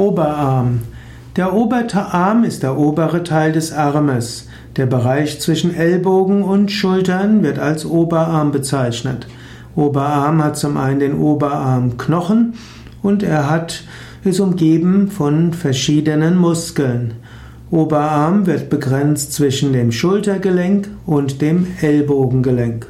Oberarm. Der Oberarm ist der obere Teil des Armes. Der Bereich zwischen Ellbogen und Schultern wird als Oberarm bezeichnet. Oberarm hat zum einen den Oberarmknochen und er hat, ist umgeben von verschiedenen Muskeln. Oberarm wird begrenzt zwischen dem Schultergelenk und dem Ellbogengelenk.